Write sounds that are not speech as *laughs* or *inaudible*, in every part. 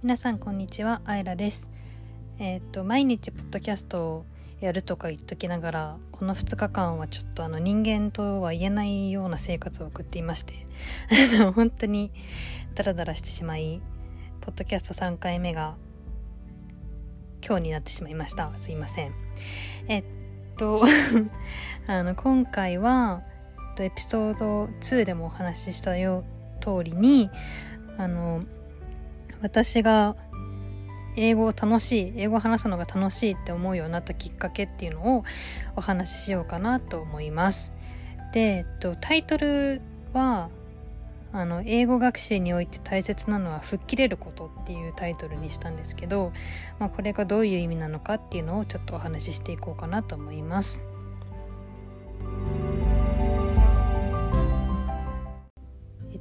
皆さんこんにちはあいらです。えっ、と毎日ポッドキャストをやるとか言っときながらこの2日間はちょっとあの人間とは言えないような生活を送っていまして *laughs* 本当にダラダラしてしまいポッドキャスト3回目が今日になってしまいました。すいません。えっと *laughs* あの今回はエピソード2でもお話ししたよ通りにあの私が英語を楽しい英語を話すのが楽しいって思うようになったきっかけっていうのをお話ししようかなと思います。で、えっと、タイトルはあの英語学習において大切なのは吹っ切れることっていうタイトルにしたんですけど、まあ、これがどういう意味なのかっていうのをちょっとお話ししていこうかなと思います。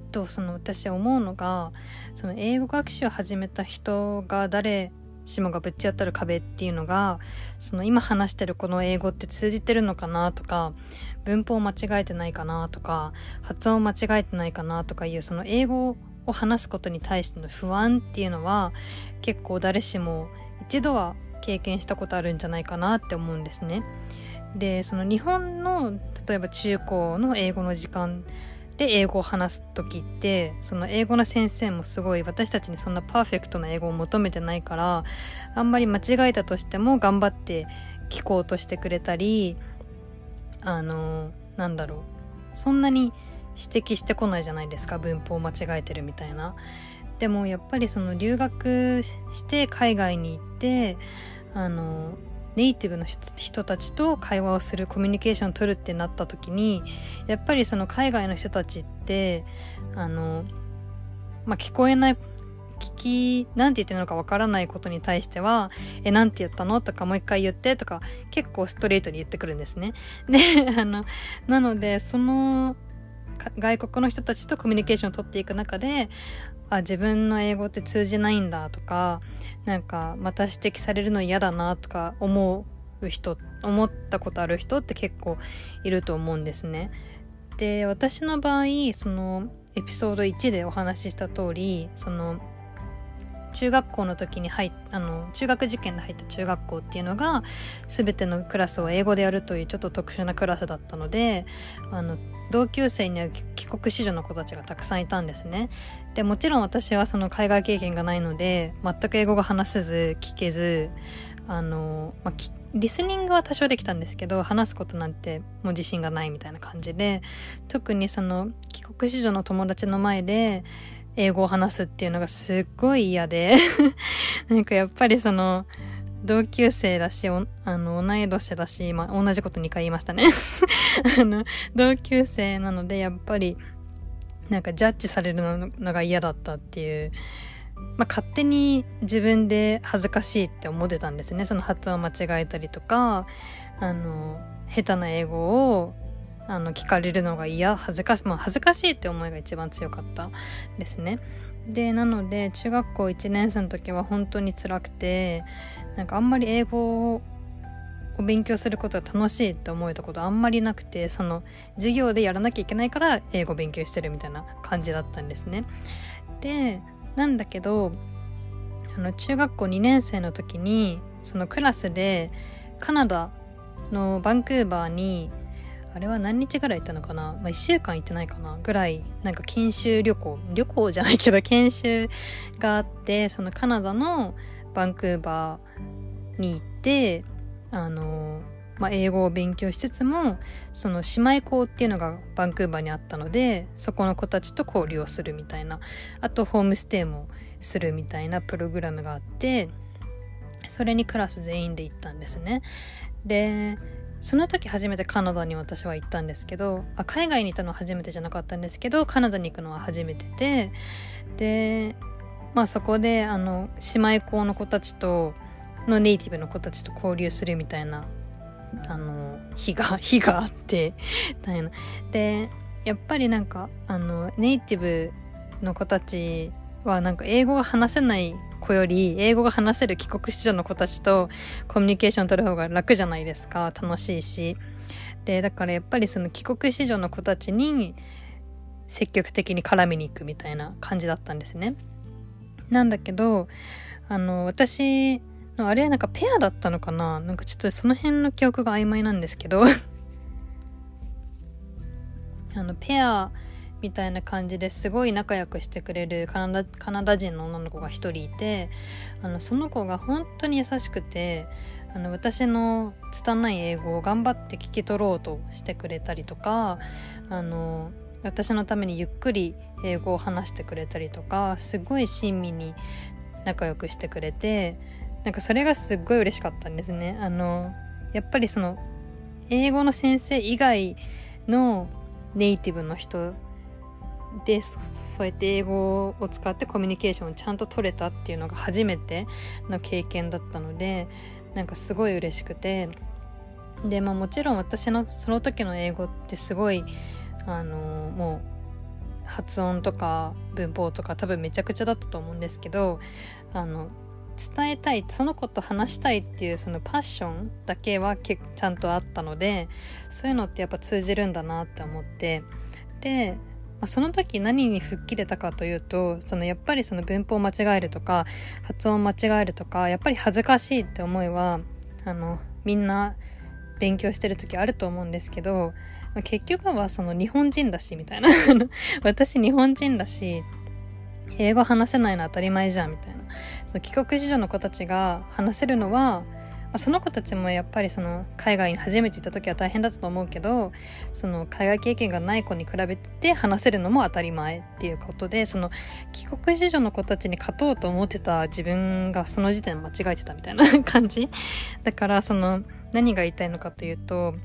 とその私思うのがその英語学習を始めた人が誰しもがぶち当たる壁っていうのがその今話してるこの英語って通じてるのかなとか文法間違えてないかなとか発音間違えてないかなとかいうその英語を話すことに対しての不安っていうのは結構誰しも一度は経験したことあるんじゃないかなって思うんですね。でその日本の例えば中高の英語の時間で英語を話す時ってその英語の先生もすごい私たちにそんなパーフェクトな英語を求めてないからあんまり間違えたとしても頑張って聞こうとしてくれたりあのなんだろうそんなに指摘してこないじゃないですか文法を間違えてるみたいな。でもやっぱりその留学して海外に行ってあのネイティブの人たちと会話をするコミュニケーションを取るってなった時にやっぱりその海外の人たちってあの、まあ、聞こえない聞き、なんて言ってるのかわからないことに対しては、え、なんて言ったのとかもう一回言ってとか、結構ストレートに言ってくるんですね。*laughs* で、あの、なので、その、外国の人たちとコミュニケーションを取っていく中で、あ自分の英語って通じないんだとかなんかまた指摘されるの嫌だなとか思う人思ったことある人って結構いると思うんですね。で私の場合そのエピソード1でお話しした通りその中学校の時に入あの中学受験で入った中学校っていうのが全てのクラスを英語でやるというちょっと特殊なクラスだったのであの同級生には帰国子女の子たちがたくさんいたんですね。でもちろん私はその海外経験がないので全く英語が話せず聞けずあの、まあ、リスニングは多少できたんですけど話すことなんてもう自信がないみたいな感じで特にその帰国子女の友達の前で英語を話すっていうのがすっごい嫌で *laughs* なんかやっぱりその同級生だし、あの、同い年だし、まあ、同じこと2回言いましたね *laughs* あの、同級生なので、やっぱり、なんかジャッジされるのが嫌だったっていう、まあ、勝手に自分で恥ずかしいって思ってたんですね。その発音間違えたりとか、あの、下手な英語を、あの、聞かれるのが嫌、恥ずかし、まあ、恥ずかしいって思いが一番強かったですね。で、なので、中学校1年生の時は本当に辛くて、なんかあんまり英語を勉強することが楽しいって思えたことあんまりなくてその授業でやらなきゃいけないから英語勉強してるみたいな感じだったんですね。でなんだけどあの中学校2年生の時にそのクラスでカナダのバンクーバーにあれは何日ぐらい行ったのかな、まあ、1週間行ってないかなぐらいなんか研修旅行旅行じゃないけど研修があってそのカナダのバンクーバーに行ってあの、まあ、英語を勉強しつつもその姉妹校っていうのがバンクーバーにあったのでそこの子たちと交流をするみたいなあとホームステイもするみたいなプログラムがあってそれにクラス全員で行ったんですね。でその時初めてカナダに私は行ったんですけどあ海外にいたのは初めてじゃなかったんですけどカナダに行くのは初めてででまあそこであの姉妹校の子たちとのネイティブの子たちと交流するみたいなあの日が *laughs* 日があって *laughs* みたいな。でやっぱりなんかあのネイティブの子たちはなんか英語が話せない子より英語が話せる帰国子女の子たちとコミュニケーション取る方が楽じゃないですか。楽しいし。でだからやっぱりその帰国子女の子たちに積極的に絡みに行くみたいな感じだったんですね。なんだけどあの私のあれなんかペアだったのかな。なんかちょっとその辺の記憶が曖昧なんですけど。*laughs* あのペアみたいな感じですごい仲良くしてくれるカナダカナダ人の女の子が一人いてあのその子が本当に優しくてあの私の拙い英語を頑張って聞き取ろうとしてくれたりとかあの私のためにゆっくり英語を話してくれたりとかすごい親身に仲良くしてくれてなんかそれがすっごい嬉しかったんですね。あのやっぱりその英語の先生以外のネイティブの人でそうやって英語を使ってコミュニケーションをちゃんと取れたっていうのが初めての経験だったのでなんかすごい嬉しくて。でまあもちろん私のその時の英語ってすごいあのもう発音とか文法とか多分めちゃくちゃだったと思うんですけどあの伝えたいその子と話したいっていうそのパッションだけはちゃんとあったのでそういうのってやっぱ通じるんだなって思って。で、あ、その時何に吹っ切れたかというとそのやっぱりその文法を間違えるとか発音を間違えるとかやっぱり恥ずかしいって思いはあのみんな勉強してる時あると思うんですけど、まあ、結局はその日本人だしみたいな。*laughs* 私日本人だし英語話せないの当たり前じゃんみたいな。その帰国子女の子たちが話せるのはその子たちもやっぱりその海外に初めて行った時は大変だったと思うけどその海外経験がない子に比べて話せるのも当たり前っていうことでその帰国子女の子たちに勝とうと思ってた自分がその時点で間違えてたみたいな *laughs* 感じ。だからその何が言いたいのかというと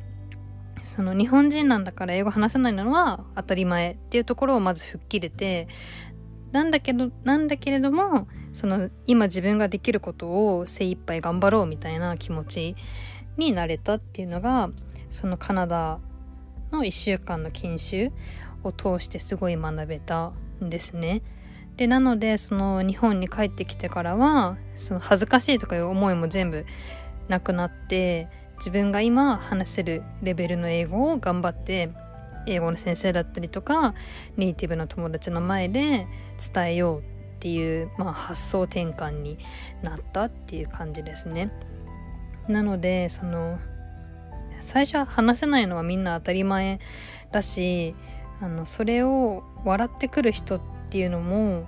その日本人なんだから英語話せないのは当たり前っていうところをまず吹っ切れてなんだけど、なんだけれども、その今自分ができることを精一杯頑張ろうみたいな気持ちになれたっていうのが、そのカナダの1週間の研修を通してすごい学べたんですね。で、なので、その日本に帰ってきてからは、その恥ずかしいとかいう思いも全部なくなって、自分が今話せるレベルの英語を頑張って英語の先生だったりとかネイティブの友達の前で伝えようっていう、まあ、発想転換になったっていう感じですね。なのでその最初は話せないのはみんな当たり前だしあのそれを笑ってくる人っていうのも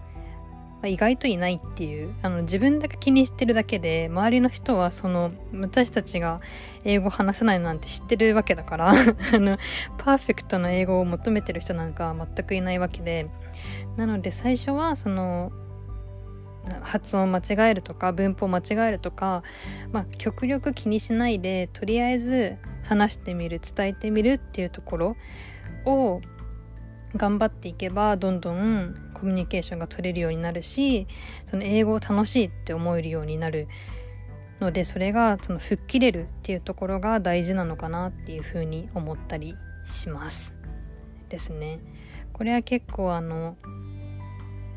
意外といないっていうあの自分だけ気にしてるだけで周りの人はその私たちが英語話せないなんて知ってるわけだから *laughs* あのパーフェクトな英語を求めてる人なんか全くいないわけでなので最初はその発音間違えるとか文法間違えるとか、まあ、極力気にしないでとりあえず話してみる伝えてみるっていうところを頑張っていけばどんどんコミュニケーションが取れるようになるしその英語を楽しいって思えるようになるのでそれがその吹っ切れるっていうところが大事なのかなっていうふうに思ったりします。ですね。これは結構あの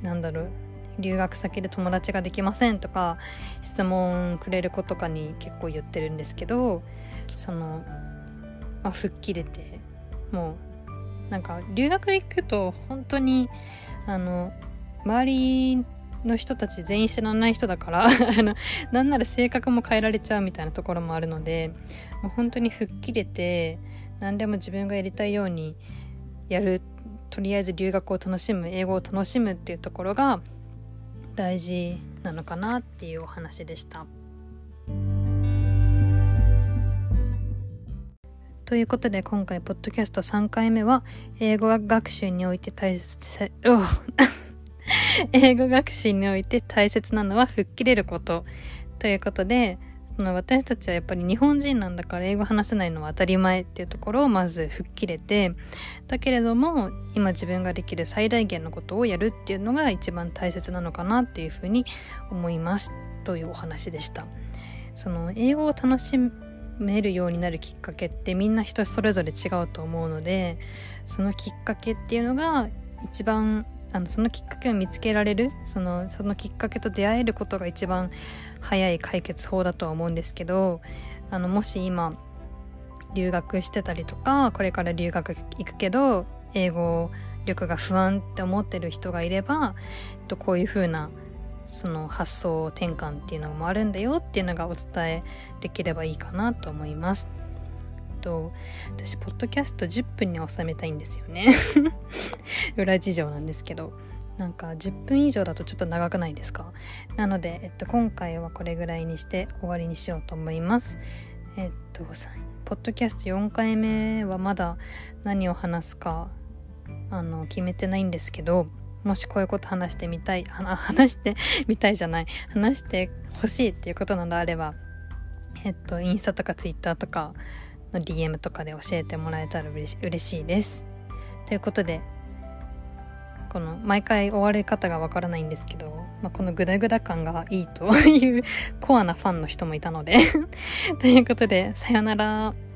なんだろう留学先で友達ができませんとか質問くれる子とかに結構言ってるんですけどその、まあ、吹っ切れてもうなんか留学行くと本当にあの周りの人たち全員知らない人だから *laughs* あのなんなら性格も変えられちゃうみたいなところもあるのでもう本当に吹っ切れて何でも自分がやりたいようにやるとりあえず留学を楽しむ英語を楽しむっていうところが大事なのかなっていうお話でした。ということで今回ポッドキャスト3回目は英語学習において大切、*laughs* 英語学習において大切なのは吹っ切れることということでその私たちはやっぱり日本人なんだから英語話せないのは当たり前っていうところをまず吹っ切れてだけれども今自分ができる最大限のことをやるっていうのが一番大切なのかなっていうふうに思いますというお話でした。その英語を楽しめるようになるきっかけってみんな人それぞれ違うと思うのでそのきっかけっていうのが一番あのそのきっかけを見つけられるそのそのきっかけと出会えることが一番早い解決法だとは思うんですけどあのもし今留学してたりとかこれから留学行くけど英語力が不安って思ってる人がいればこういう風なその発想転換っていうのもあるんだよっていうのがお伝えできればいいかなと思います。と私ポッドキャスト10分に収めたいんですよね。*laughs* 裏事情なんですけど。なんか10分以上だとちょっと長くないですか？なので、えっと、今回はこれぐらいにして終わりにしようと思います。えっとポッドキャスト4回目はまだ何を話すかあの決めてないんですけどもしこういうこと話してみたい *laughs* 話して *laughs* みたいじゃない。話してほしいっていうことなどあればえっとインスタとかツイッターとかの DM とかで教えてもらえたら嬉し嬉しいです。ということでこの毎回終わり方がわからないんですけど、まあ、このグダグダ感がいいという *laughs* コアなファンの人もいたので。ということでさよなら。